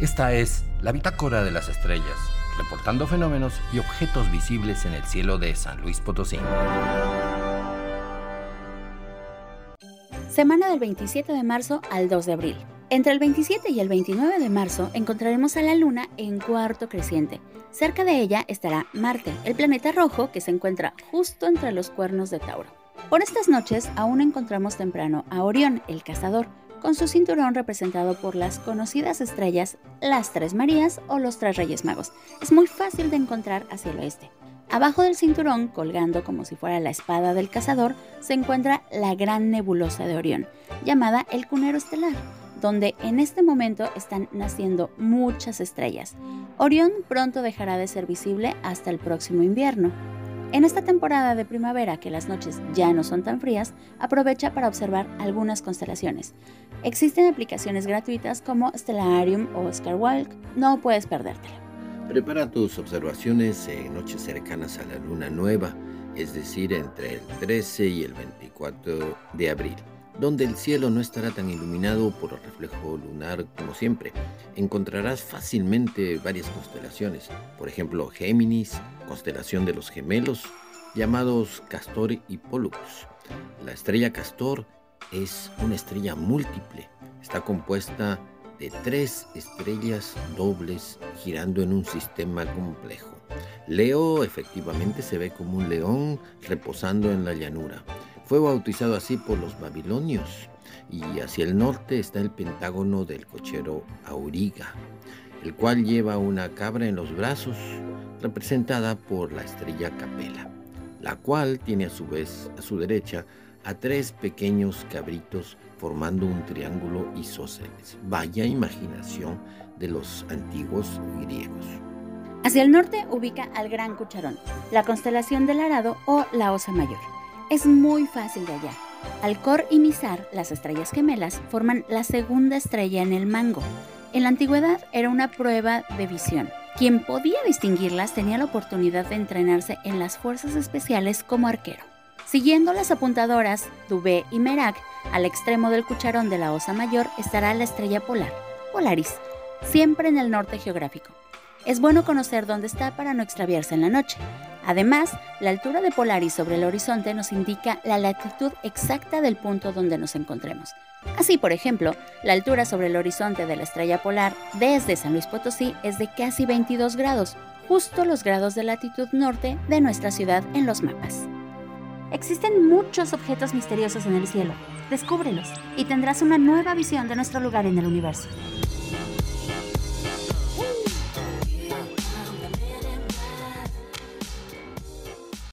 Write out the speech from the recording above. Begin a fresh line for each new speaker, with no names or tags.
Esta es la Bitácora de las Estrellas, reportando fenómenos y objetos visibles en el cielo de San Luis Potosí.
Semana del 27 de marzo al 2 de abril. Entre el 27 y el 29 de marzo encontraremos a la Luna en cuarto creciente. Cerca de ella estará Marte, el planeta rojo que se encuentra justo entre los cuernos de Tauro. Por estas noches aún encontramos temprano a Orión, el cazador, con su cinturón representado por las conocidas estrellas las Tres Marías o los Tres Reyes Magos. Es muy fácil de encontrar hacia el oeste. Abajo del cinturón, colgando como si fuera la espada del cazador, se encuentra la gran nebulosa de Orión, llamada el Cunero Estelar, donde en este momento están naciendo muchas estrellas. Orión pronto dejará de ser visible hasta el próximo invierno. En esta temporada de primavera, que las noches ya no son tan frías, aprovecha para observar algunas constelaciones. Existen aplicaciones gratuitas como Stellarium o Scarwalk, no puedes perdértela.
Prepara tus observaciones en noches cercanas a la luna nueva, es decir, entre el 13 y el 24 de abril donde el cielo no estará tan iluminado por el reflejo lunar como siempre. Encontrarás fácilmente varias constelaciones, por ejemplo Géminis, constelación de los gemelos, llamados Castor y Pollux. La estrella Castor es una estrella múltiple, está compuesta de tres estrellas dobles girando en un sistema complejo. Leo efectivamente se ve como un león reposando en la llanura. Fue bautizado así por los babilonios y hacia el norte está el pentágono del cochero Auriga, el cual lleva una cabra en los brazos representada por la estrella Capela, la cual tiene a su vez a su derecha a tres pequeños cabritos formando un triángulo isósceles. Vaya imaginación de los antiguos griegos.
Hacia el norte ubica al Gran Cucharón, la constelación del Arado o la Osa Mayor es muy fácil de hallar. Alcor y Mizar, las estrellas gemelas, forman la segunda estrella en el mango. En la antigüedad era una prueba de visión. Quien podía distinguirlas tenía la oportunidad de entrenarse en las fuerzas especiales como arquero. Siguiendo las apuntadoras Dubé y Merak, al extremo del cucharón de la Osa Mayor estará la estrella polar, Polaris, siempre en el norte geográfico. Es bueno conocer dónde está para no extraviarse en la noche. Además, la altura de Polaris sobre el horizonte nos indica la latitud exacta del punto donde nos encontremos. Así, por ejemplo, la altura sobre el horizonte de la estrella polar desde San Luis Potosí es de casi 22 grados, justo los grados de latitud norte de nuestra ciudad en los mapas. Existen muchos objetos misteriosos en el cielo. Descúbrelos y tendrás una nueva visión de nuestro lugar en el universo.